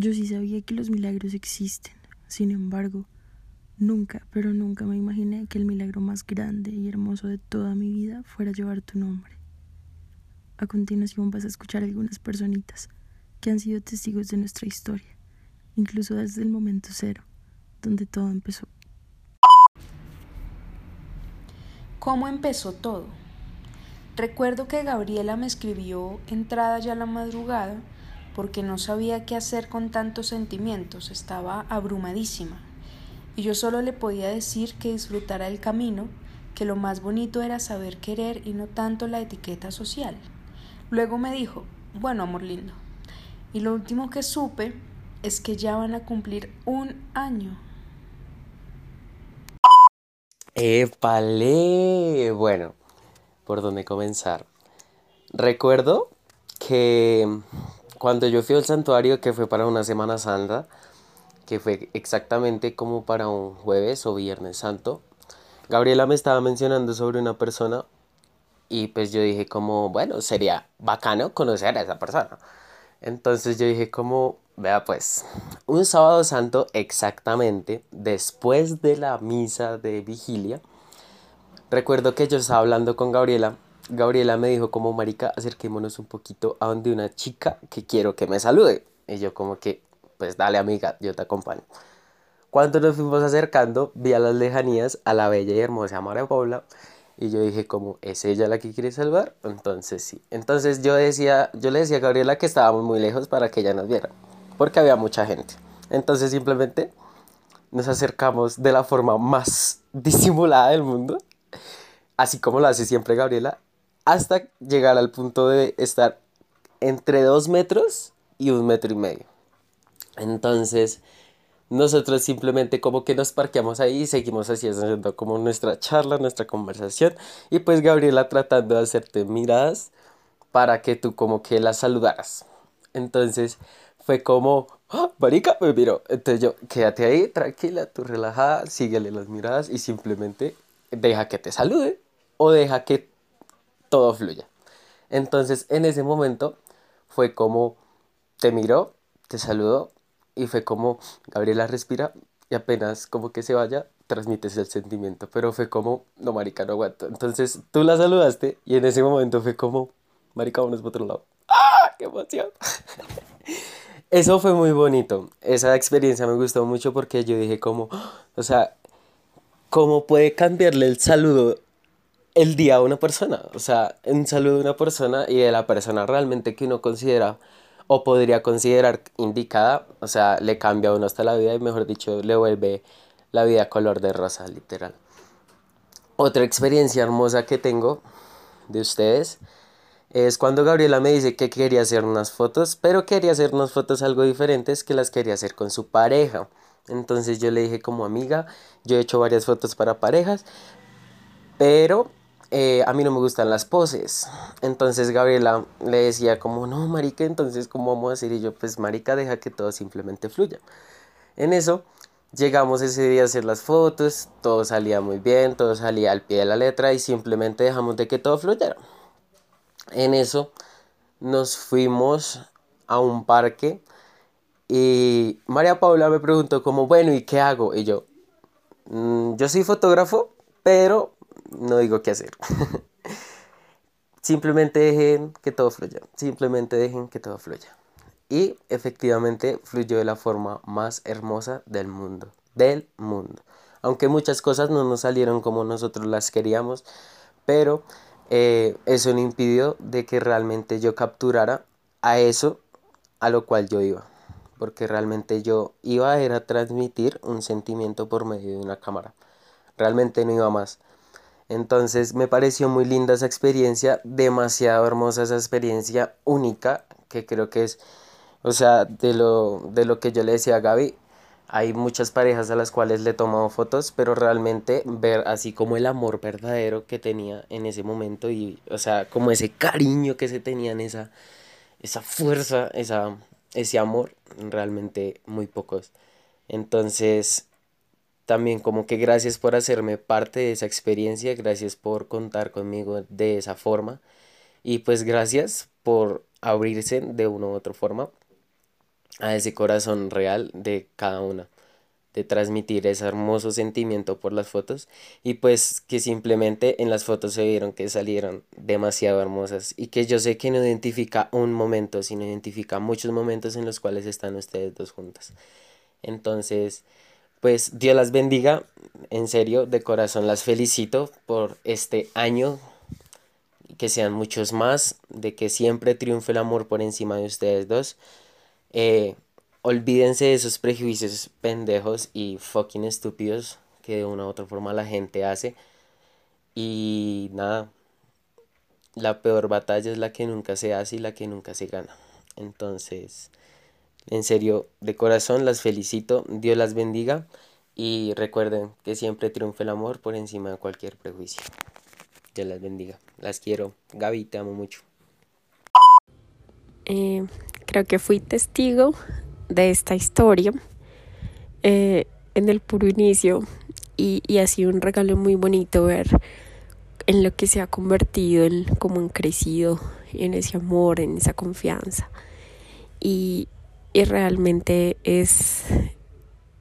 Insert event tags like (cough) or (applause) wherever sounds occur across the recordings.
Yo sí sabía que los milagros existen. Sin embargo, nunca, pero nunca me imaginé que el milagro más grande y hermoso de toda mi vida fuera llevar tu nombre. A continuación vas a escuchar algunas personitas que han sido testigos de nuestra historia, incluso desde el momento cero, donde todo empezó. ¿Cómo empezó todo? Recuerdo que Gabriela me escribió entrada ya la madrugada porque no sabía qué hacer con tantos sentimientos, estaba abrumadísima. Y yo solo le podía decir que disfrutara el camino, que lo más bonito era saber querer y no tanto la etiqueta social. Luego me dijo, bueno, amor lindo. Y lo último que supe es que ya van a cumplir un año. ¡Épale! Bueno, ¿por dónde comenzar? Recuerdo que cuando yo fui al santuario, que fue para una Semana Santa, que fue exactamente como para un jueves o viernes santo, Gabriela me estaba mencionando sobre una persona y pues yo dije como, bueno, sería bacano conocer a esa persona. Entonces yo dije como, vea pues, un sábado santo exactamente, después de la misa de vigilia, recuerdo que yo estaba hablando con Gabriela. Gabriela me dijo como, marica, acerquémonos un poquito a donde una chica que quiero que me salude. Y yo como que, pues dale amiga, yo te acompaño. Cuando nos fuimos acercando, vi a las lejanías a la bella y hermosa María Paula y yo dije como, ¿es ella la que quiere salvar? Entonces sí. Entonces yo decía, yo le decía a Gabriela que estábamos muy lejos para que ella nos viera. Porque había mucha gente. Entonces simplemente nos acercamos de la forma más disimulada del mundo. Así como lo hace siempre Gabriela. Hasta llegar al punto de estar entre dos metros y un metro y medio. Entonces nosotros simplemente como que nos parqueamos ahí y seguimos así haciendo como nuestra charla, nuestra conversación y pues Gabriela tratando de hacerte miradas para que tú como que la saludaras. Entonces fue como, ¡Ah, marica, me miró. Entonces yo, quédate ahí, tranquila, tú relajada, síguele las miradas y simplemente deja que te salude o deja que todo fluya. Entonces en ese momento fue como, te miró, te saludó, y fue como, Gabriela respira y apenas como que se vaya, transmites el sentimiento. Pero fue como, no, marica, no aguanto. Entonces tú la saludaste y en ese momento fue como, marica, vámonos por otro lado. ¡Ah! ¡Qué emoción! (laughs) Eso fue muy bonito. Esa experiencia me gustó mucho porque yo dije como, o sea, ¿cómo puede cambiarle el saludo el día a una persona? O sea, un saludo de una persona y de la persona realmente que uno considera o podría considerar indicada, o sea, le cambia a uno hasta la vida y mejor dicho, le vuelve la vida color de rosa, literal. Otra experiencia hermosa que tengo de ustedes es cuando Gabriela me dice que quería hacer unas fotos, pero quería hacer unas fotos algo diferentes que las quería hacer con su pareja. Entonces yo le dije como amiga, yo he hecho varias fotos para parejas, pero eh, a mí no me gustan las poses. Entonces Gabriela le decía como, no, marica, entonces ¿cómo vamos a hacer? Y yo, pues marica, deja que todo simplemente fluya. En eso llegamos ese día a hacer las fotos, todo salía muy bien, todo salía al pie de la letra y simplemente dejamos de que todo fluyera. En eso nos fuimos a un parque y María Paula me preguntó como, bueno, ¿y qué hago? Y yo, mm, yo soy fotógrafo, pero no digo qué hacer. (laughs) simplemente dejen que todo fluya. Simplemente dejen que todo fluya. Y efectivamente fluyó de la forma más hermosa del mundo. Del mundo. Aunque muchas cosas no nos salieron como nosotros las queríamos. Pero eh, eso no impidió de que realmente yo capturara a eso a lo cual yo iba. Porque realmente yo iba a, a transmitir un sentimiento por medio de una cámara. Realmente no iba más. Entonces me pareció muy linda esa experiencia, demasiado hermosa esa experiencia única, que creo que es, o sea, de lo, de lo que yo le decía a Gaby, hay muchas parejas a las cuales le he fotos, pero realmente ver así como el amor verdadero que tenía en ese momento y, o sea, como ese cariño que se tenía en esa, esa fuerza, esa, ese amor, realmente muy pocos. Entonces, también como que gracias por hacerme parte de esa experiencia, gracias por contar conmigo de esa forma y pues gracias por abrirse de una u otra forma a ese corazón real de cada una, de transmitir ese hermoso sentimiento por las fotos y pues que simplemente en las fotos se vieron que salieron demasiado hermosas y que yo sé que no identifica un momento, sino identifica muchos momentos en los cuales están ustedes dos juntas. Entonces, pues Dios las bendiga, en serio, de corazón las felicito por este año, que sean muchos más, de que siempre triunfe el amor por encima de ustedes dos. Eh, olvídense de esos prejuicios pendejos y fucking estúpidos que de una u otra forma la gente hace. Y nada, la peor batalla es la que nunca se hace y la que nunca se gana. Entonces, en serio, de corazón las felicito, Dios las bendiga y recuerden que siempre triunfa el amor por encima de cualquier prejuicio. Dios las bendiga. Las quiero. Gaby, te amo mucho. Eh, creo que fui testigo de esta historia eh, en el puro inicio y, y ha sido un regalo muy bonito ver en lo que se ha convertido, en cómo han crecido en ese amor, en esa confianza. Y, y realmente es,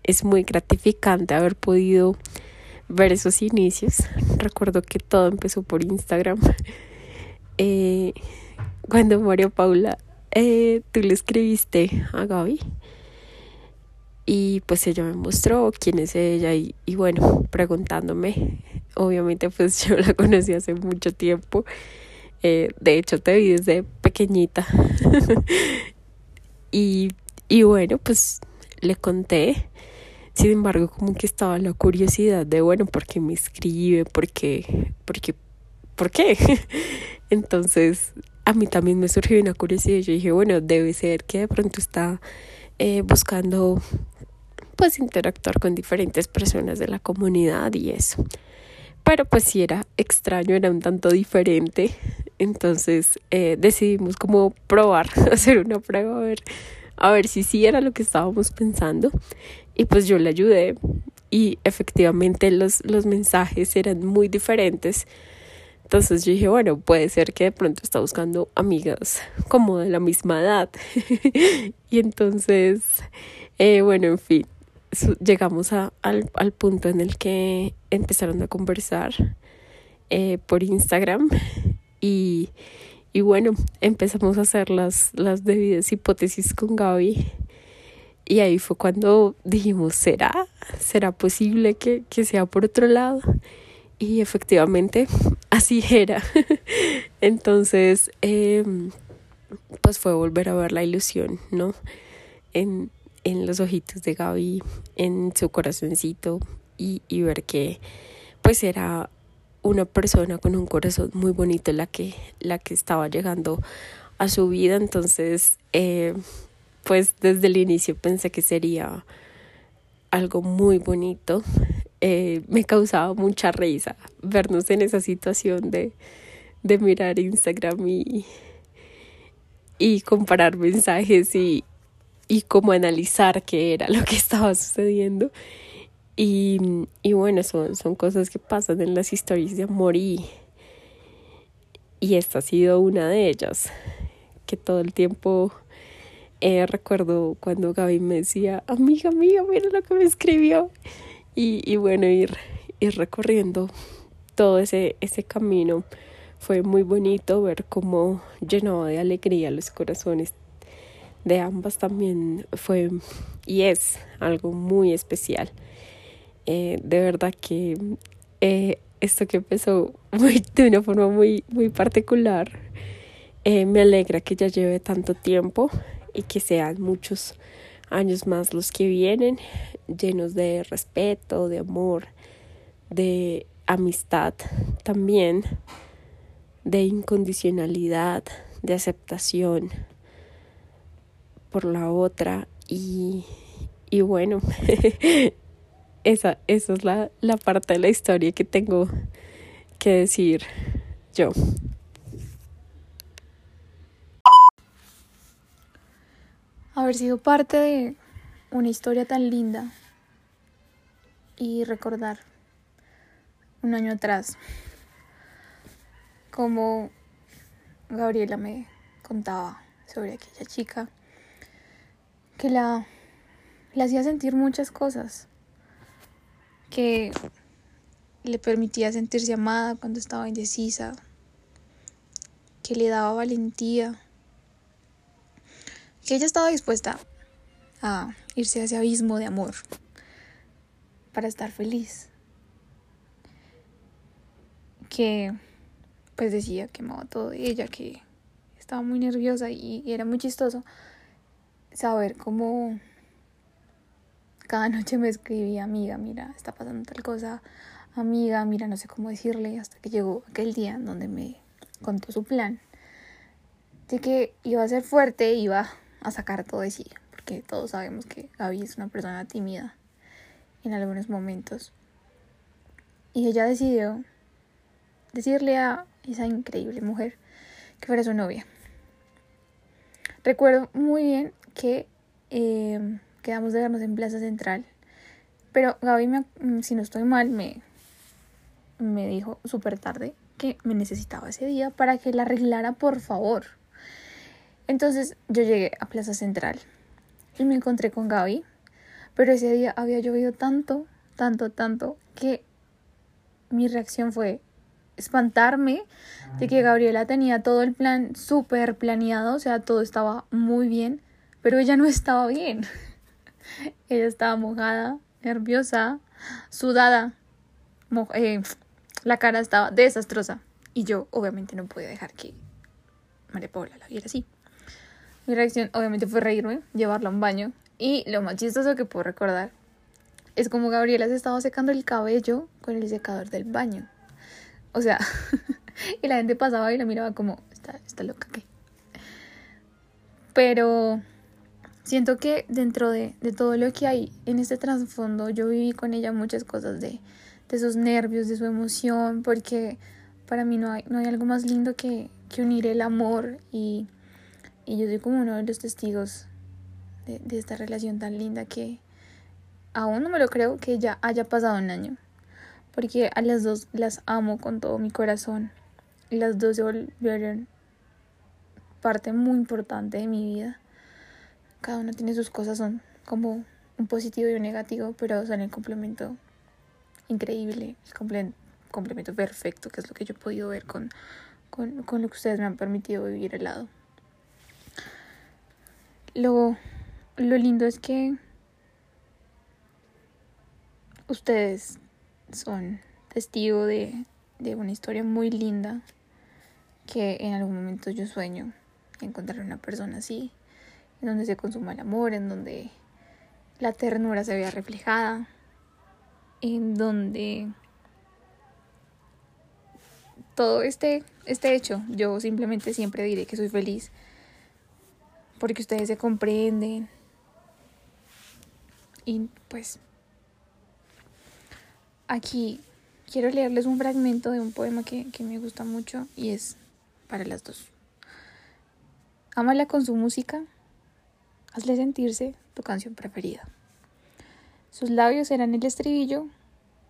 es muy gratificante haber podido ver esos inicios. Recuerdo que todo empezó por Instagram. (laughs) Eh, cuando María Paula, eh, tú le escribiste a Gaby y pues ella me mostró quién es ella y, y bueno, preguntándome. Obviamente pues (laughs) yo la conocí hace mucho tiempo. Eh, de hecho te vi desde pequeñita. (laughs) y, y bueno, pues le conté. Sin embargo, como que estaba la curiosidad de, bueno, ¿por qué me escribe? ¿Por qué? ¿Por qué? ¿Por qué? (laughs) Entonces, a mí también me surgió una curiosidad. Yo dije, bueno, debe ser que de pronto está eh, buscando, pues, interactuar con diferentes personas de la comunidad y eso. Pero pues sí era extraño, era un tanto diferente. Entonces eh, decidimos como probar, (laughs) hacer una prueba, a ver, a ver si sí era lo que estábamos pensando. Y pues yo le ayudé y efectivamente los, los mensajes eran muy diferentes. Entonces yo dije, bueno, puede ser que de pronto está buscando amigas como de la misma edad. (laughs) y entonces, eh, bueno, en fin, llegamos a, al, al, punto en el que empezaron a conversar eh, por Instagram y, y bueno, empezamos a hacer las, las debidas hipótesis con Gaby. Y ahí fue cuando dijimos, ¿será? ¿Será posible que, que sea por otro lado? Y efectivamente, (laughs) así era. (laughs) Entonces, eh, pues fue volver a ver la ilusión, ¿no? En, en los ojitos de Gaby, en su corazoncito y, y ver que pues era una persona con un corazón muy bonito la que, la que estaba llegando a su vida. Entonces, eh, pues desde el inicio pensé que sería algo muy bonito. Eh, me causaba mucha risa vernos en esa situación de, de mirar Instagram y, y comparar mensajes y, y analizar qué era lo que estaba sucediendo. Y, y bueno, son, son cosas que pasan en las historias de amor y, y esta ha sido una de ellas, que todo el tiempo eh, recuerdo cuando Gaby me decía, amiga, amiga, mira lo que me escribió. Y, y bueno, ir, ir recorriendo todo ese, ese camino fue muy bonito ver cómo llenaba de alegría los corazones de ambas también fue y es algo muy especial. Eh, de verdad que eh, esto que empezó (laughs) de una forma muy, muy particular, eh, me alegra que ya lleve tanto tiempo y que sean muchos años más los que vienen, llenos de respeto, de amor, de amistad también, de incondicionalidad, de aceptación por la otra y, y bueno, (laughs) esa, esa es la, la parte de la historia que tengo que decir yo. Haber sido parte de una historia tan linda y recordar un año atrás como Gabriela me contaba sobre aquella chica que la, la hacía sentir muchas cosas, que le permitía sentirse amada cuando estaba indecisa, que le daba valentía, que ella estaba dispuesta a irse a ese abismo de amor para estar feliz. Que pues decía que amaba todo de ella, que estaba muy nerviosa y, era muy chistoso saber cómo cada noche me escribía, amiga, mira, está pasando tal cosa, amiga, mira, no sé cómo decirle, hasta que llegó aquel día en donde me contó su plan, de que iba a ser fuerte, iba a sacar todo de sí, porque todos sabemos que Gaby es una persona tímida en algunos momentos. Y ella decidió decirle a esa increíble mujer que fuera su novia. Recuerdo muy bien que eh, quedamos de vernos en Plaza Central, pero Gaby, me, si no estoy mal, me, me dijo súper tarde que me necesitaba ese día para que la arreglara, por favor. Entonces yo llegué a Plaza Central y me encontré con Gaby, pero ese día había llovido tanto, tanto, tanto, que mi reacción fue espantarme de que Gabriela tenía todo el plan súper planeado, o sea, todo estaba muy bien, pero ella no estaba bien. (laughs) ella estaba mojada, nerviosa, sudada, eh, la cara estaba desastrosa y yo obviamente no podía dejar que María Paula la viera así. Mi reacción obviamente fue reírme, llevarla a un baño y lo más chistoso que puedo recordar es como Gabriela se estaba secando el cabello con el secador del baño. O sea, (laughs) y la gente pasaba y la miraba como, está, está loca, ¿qué? Pero siento que dentro de, de, todo lo que hay en este trasfondo, yo viví con ella muchas cosas de, de esos nervios, de su emoción, porque para mí no hay, no hay algo más lindo que, que unir el amor y, y, yo soy como uno de los testigos de, de esta relación tan linda que aún no me lo creo que ya haya pasado un año porque a las dos las amo con todo mi corazón. Y las dos se volvieron parte muy importante de mi vida. Cada una tiene sus cosas, son como un positivo y un negativo, pero son el complemento increíble, el complemento perfecto, que es lo que yo he podido ver con, con, con lo que ustedes me han permitido vivir al lado. Lo, lo lindo es que ustedes son testigo de, de una historia muy linda que en algún momento yo sueño encontrar una persona así, en donde se consuma el amor, en donde la ternura se vea reflejada, en donde todo este, este hecho, yo simplemente siempre diré que soy feliz porque ustedes se comprenden y pues Aquí quiero leerles un fragmento de un poema que, me gusta mucho y es para las dos. Ámala con su música, hazle sentirse tu canción preferida. Sus labios serán el estribillo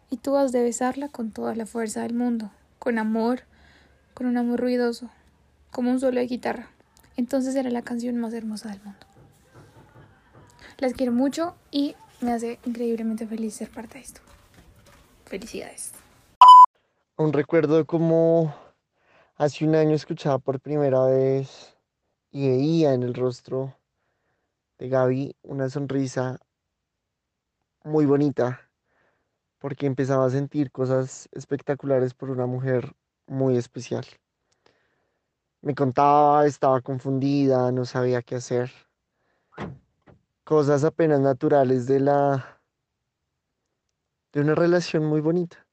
y tú has de besarla con toda la fuerza del mundo, con amor, con un amor ruidoso, como un solo de guitarra. Entonces será la canción más hermosa del mundo. Las quiero mucho y me hace increíblemente feliz ser parte de esto. Felicidades. Un recuerdo como hace un año escuchaba por primera vez y veía en el rostro de Gaby una sonrisa muy bonita porque empezaba a sentir cosas espectaculares por una mujer muy especial. Me contaba, estaba confundida, no sabía qué hacer. Cosas apenas naturales de la de una relación muy bonita,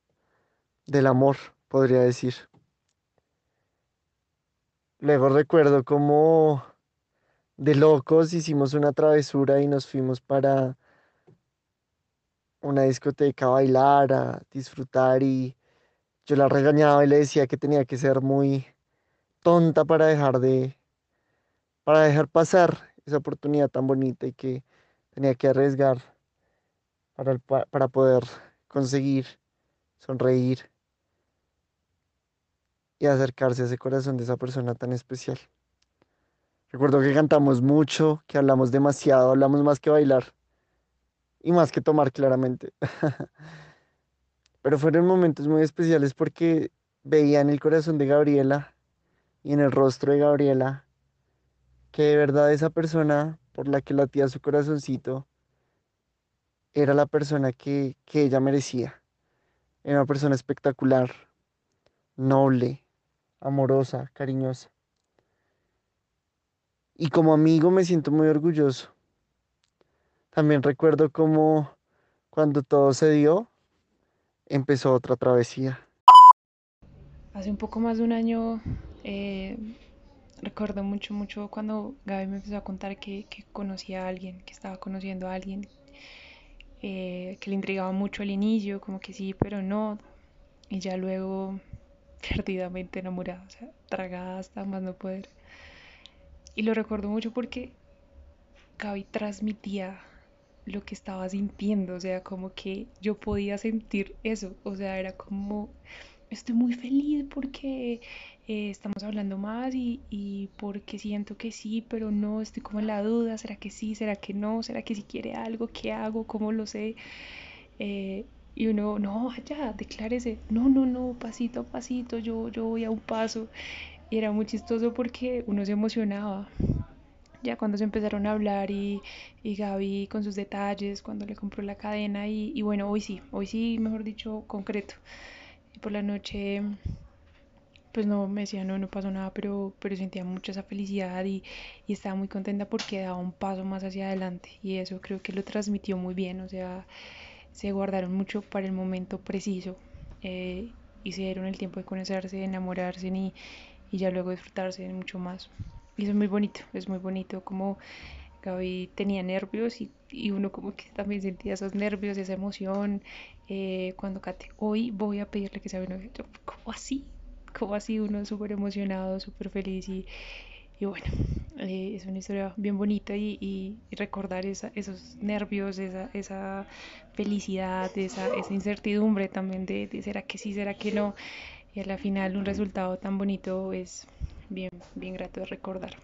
del amor, podría decir. Luego recuerdo cómo de locos hicimos una travesura y nos fuimos para una discoteca a bailar, a disfrutar y yo la regañaba y le decía que tenía que ser muy tonta para dejar de para dejar pasar esa oportunidad tan bonita y que tenía que arriesgar para, para poder conseguir sonreír y acercarse a ese corazón de esa persona tan especial. Recuerdo que cantamos mucho, que hablamos demasiado, hablamos más que bailar y más que tomar claramente. (laughs) Pero fueron momentos muy especiales porque veía en el corazón de Gabriela y en el rostro de Gabriela que de verdad esa persona por la que latía su corazoncito era la persona que, que ella merecía. Era una persona espectacular, noble, amorosa, cariñosa. Y como amigo me siento muy orgulloso. También recuerdo cómo cuando todo se dio, empezó otra travesía. Hace un poco más de un año eh, recuerdo mucho, mucho cuando Gaby me empezó a contar que, conocía a alguien, que estaba conociendo a alguien, eh, que le intrigaba mucho al inicio, como que sí, pero no. Y ya luego (laughs) perdidamente enamorada, o sea, tragada hasta más no poder. Y lo recuerdo mucho porque Gaby transmitía lo que estaba sintiendo, o sea, como que yo podía sentir eso, o sea, era como, estoy muy feliz porque eh, estamos hablando más y, y, porque siento que sí, pero no, estoy como en la duda, ¿será que sí, será que no, será que si quiere algo, qué hago, cómo lo sé? Eh, y uno, no, ya, declárese, no, no, no, pasito a pasito, yo, yo voy a un paso. Y era muy chistoso porque uno se emocionaba. Ya cuando se empezaron a hablar y, y Gaby con sus detalles, cuando le compró la cadena y, y bueno, hoy sí, hoy sí, mejor dicho, concreto. Y por la noche pues no me decía no, no pasó nada, pero, pero sentía mucha esa felicidad y, y, estaba muy contenta porque daba un paso más hacia adelante y eso creo que lo transmitió muy bien, o sea, se guardaron mucho para el momento preciso eh, y se dieron el tiempo de conocerse, de enamorarse y, y ya luego disfrutarse mucho más. Y eso es muy bonito, es muy bonito como Gaby tenía nervios y, y uno como que también sentía esos nervios, esa emoción. Eh, cuando Kate, hoy voy a pedirle que sea mi novia. Yo, ¿cómo así? ¿Cómo así? Uno súper emocionado, súper feliz y, y bueno, eh, es una historia bien bonita y, y, y recordar esa, esos nervios, esa, esa felicidad, esa, esa incertidumbre también de, de será que sí, será que no. Y a la final un resultado tan bonito es bien, bien grato de recordar.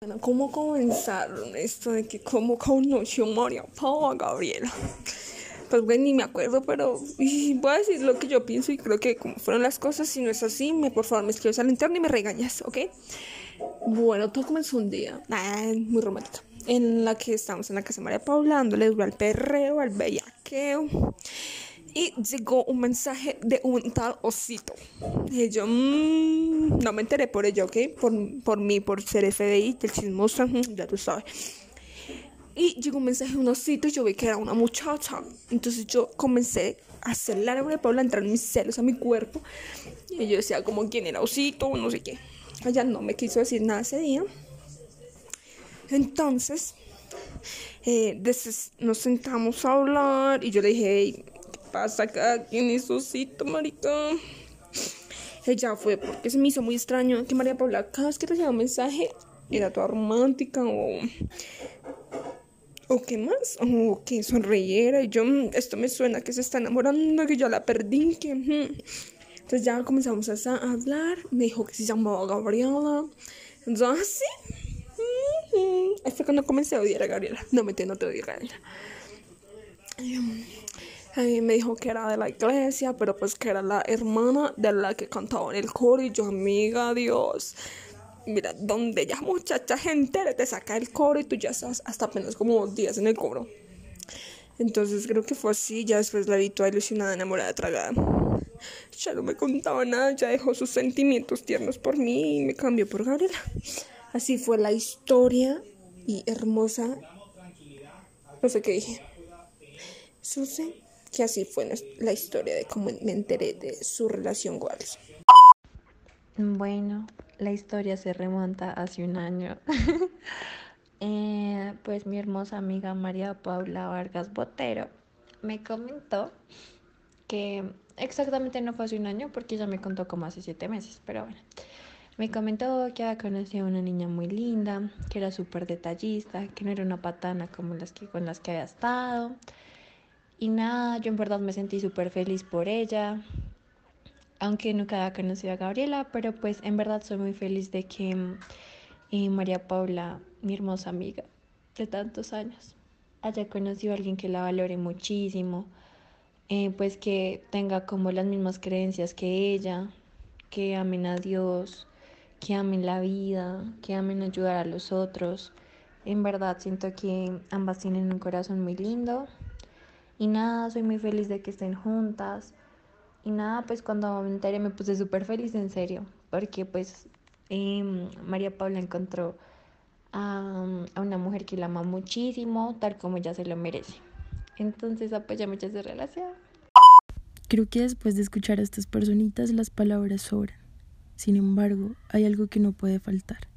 Bueno, ¿cómo comenzaron esto de que cómo conoció María Paula Gabriela? (laughs) Pues bueno, ni me acuerdo, pero voy a decir lo que yo pienso y creo que como fueron las cosas, si no es así, me por favor me escribes al interno y me regañas, ¿ok? Bueno, todo comenzó un día, ah, muy romántico, en la que estábamos en la casa de María Paula, dándole duro al perreo, al bellaqueo y llegó un mensaje de un tal osito. Y yo mmm, no me enteré por ello, ¿ok? Por, por mí, por ser FBI, del chismoso, (laughs) ya tú sabes. Y llegó un mensaje de un osito y yo vi que era una muchacha. Entonces yo comencé a hacer la de Paula, entrar mis celos a mi cuerpo. Y yo decía como quién era osito, no sé qué. Ella no me quiso decir nada ese día. Entonces, eh, nos sentamos a hablar y yo le dije, hey, pasa acá? ¿Quién es marica? Ella fue porque se me hizo muy extraño que María Paula cada vez que recibía un mensaje era toda romántica o... ¿O qué más? O que sonreyera y yo, esto me suena que se está enamorando, que yo la perdí, que... Entonces ya comenzamos a hablar, me dijo que se llamaba Gabriela. Entonces, sí. Ahí fue cuando comencé a odiar a Gabriela. No, me no te odio Gabriela. Eh, me dijo que era de la iglesia, pero pues que era la hermana de la que cantaba en el coro. Y yo, amiga, Dios, mira, donde ya muchacha gente te saca el coro y tú ya estás hasta apenas como días en el coro. Entonces creo que fue así. Ya después la vi toda ilusionada, enamorada, tragada. Ya no me contaba nada, ya dejó sus sentimientos tiernos por mí y me cambió por Gabriela. Así fue la historia y hermosa. No sé qué dije. Suce que así fue la historia de cómo me enteré de su relación con. Bueno, la historia se remonta hace un año. (laughs) eh, pues mi hermosa amiga María Paula Vargas Botero me comentó que exactamente no fue hace un año porque ella me contó como hace siete meses, pero bueno. Me comentó que había conocido a una niña muy linda, que era súper detallista, que no era una patana como las que con las que había estado, y nada, yo en verdad me sentí súper feliz por ella, aunque nunca había conocido a Gabriela, pero pues en verdad soy muy feliz de que, y María Paula, mi hermosa amiga de tantos años, haya conocido a alguien que la valore muchísimo, eh, pues que tenga como las mismas creencias que ella, que amen a Dios, que amen la vida, que amen ayudar a los otros. En verdad siento que ambas tienen un corazón muy lindo. Y nada, soy muy feliz de que estén juntas. Y nada, pues cuando me enteré me puse súper feliz en serio, porque pues em, María Paula encontró a, a, una mujer que la ama muchísimo, tal como ella se lo merece. Entonces apoya mucho su relación. Creo que después de escuchar a estas personitas las palabras sobran. Sin embargo, hay algo que no puede faltar.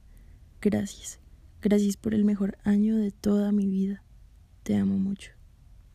Gracias. Gracias por el mejor año de toda mi vida. Te amo mucho.